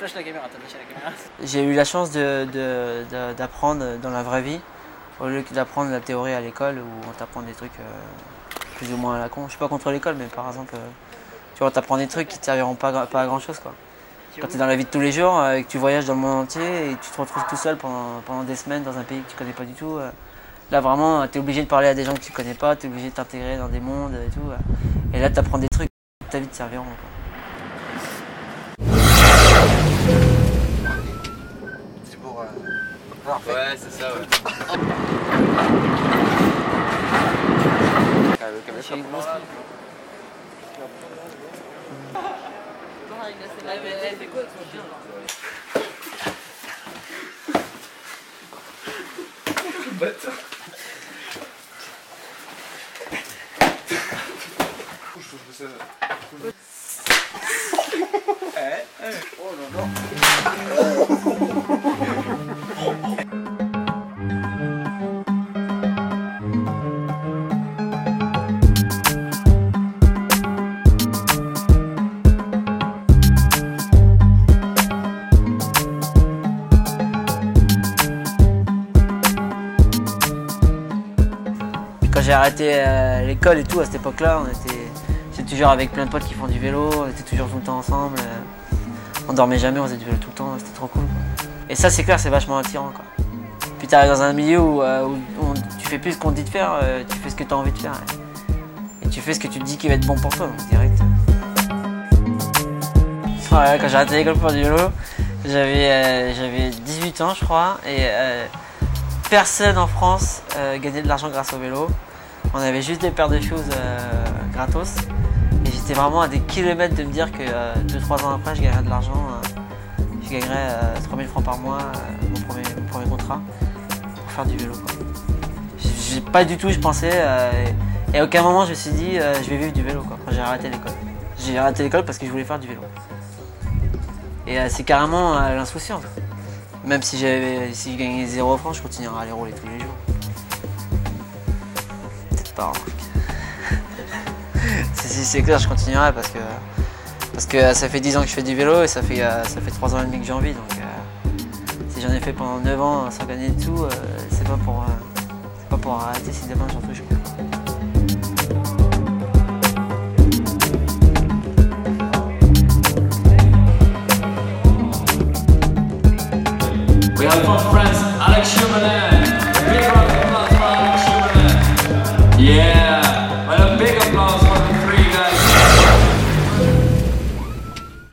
la caméra, la caméra. J'ai eu la chance d'apprendre dans la vraie vie, au lieu d'apprendre la théorie à l'école où on t'apprend des trucs euh, plus ou moins à la con. Je suis pas contre l'école, mais par exemple, euh, tu vois, on t'apprend des trucs qui te serviront pas, à grand chose quoi. Quand tu es dans la vie de tous les jours euh, et que tu voyages dans le monde entier et tu te retrouves tout seul pendant, des semaines dans un pays que tu connais pas du tout, là vraiment, tu es obligé de parler à des gens que tu connais pas, tu es obligé de t'intégrer dans des mondes et tout. et là, tu apprends des trucs qui ta vie te serviront. Ouais, c'est ça, ouais. Ah, le caméra, J'ai une grosse- Quand j'ai arrêté euh, l'école et tout, à cette époque-là, on était, toujours avec plein de potes qui font du vélo, on était toujours tout le temps ensemble. euh, on dormait jamais, on faisait du vélo tout le temps, c'était trop cool. Et ça, c'est clair, c'est vachement attirant. Quoi. Puis tu arrives dans un milieu où, euh, tu fais plus ce qu'on te dit de faire, euh, tu fais ce que tu as envie de faire. Et, tu fais ce que tu te dis qui va être bon pour toi, donc direct. Quand j'ai arrêté l'école pour du vélo, j'avais j'avais 18 ans, je crois, et personne en France gagnait de l'argent grâce au vélo. On avait juste des paires de choses euh, gratos. Et j'étais vraiment à des kilomètres de me dire que 2-3 ans après, je gagnerais de l'argent. euh, je gagnerais euh, 3000 francs par mois, euh, mon, premier, contrat, pour faire du vélo. pas du tout, je pensais. euh, et, à aucun moment, je me suis dit, euh, je vais vivre du vélo quoi, j'ai arrêté l'école. J'ai arrêté l'école parce que je voulais faire du vélo. Et euh, c'est carrément euh, l'insouciance. Même si, si je gagnais 0 francs, je continuerais à les rouler tous les jours. Hein. si, si, c'est clair, je continuerai parce que, euh, ça fait 10 ans que je fais du vélo et ça fait, euh, ça fait 3 ans et demi que j'ai envie. Donc euh, si j'en ai fait pendant 9 ans sans gagner de tout, euh, c'est pas, pour, euh, pas arrêter si demain j'en touche plus. We have from France, Alex Schumanen. Yeah.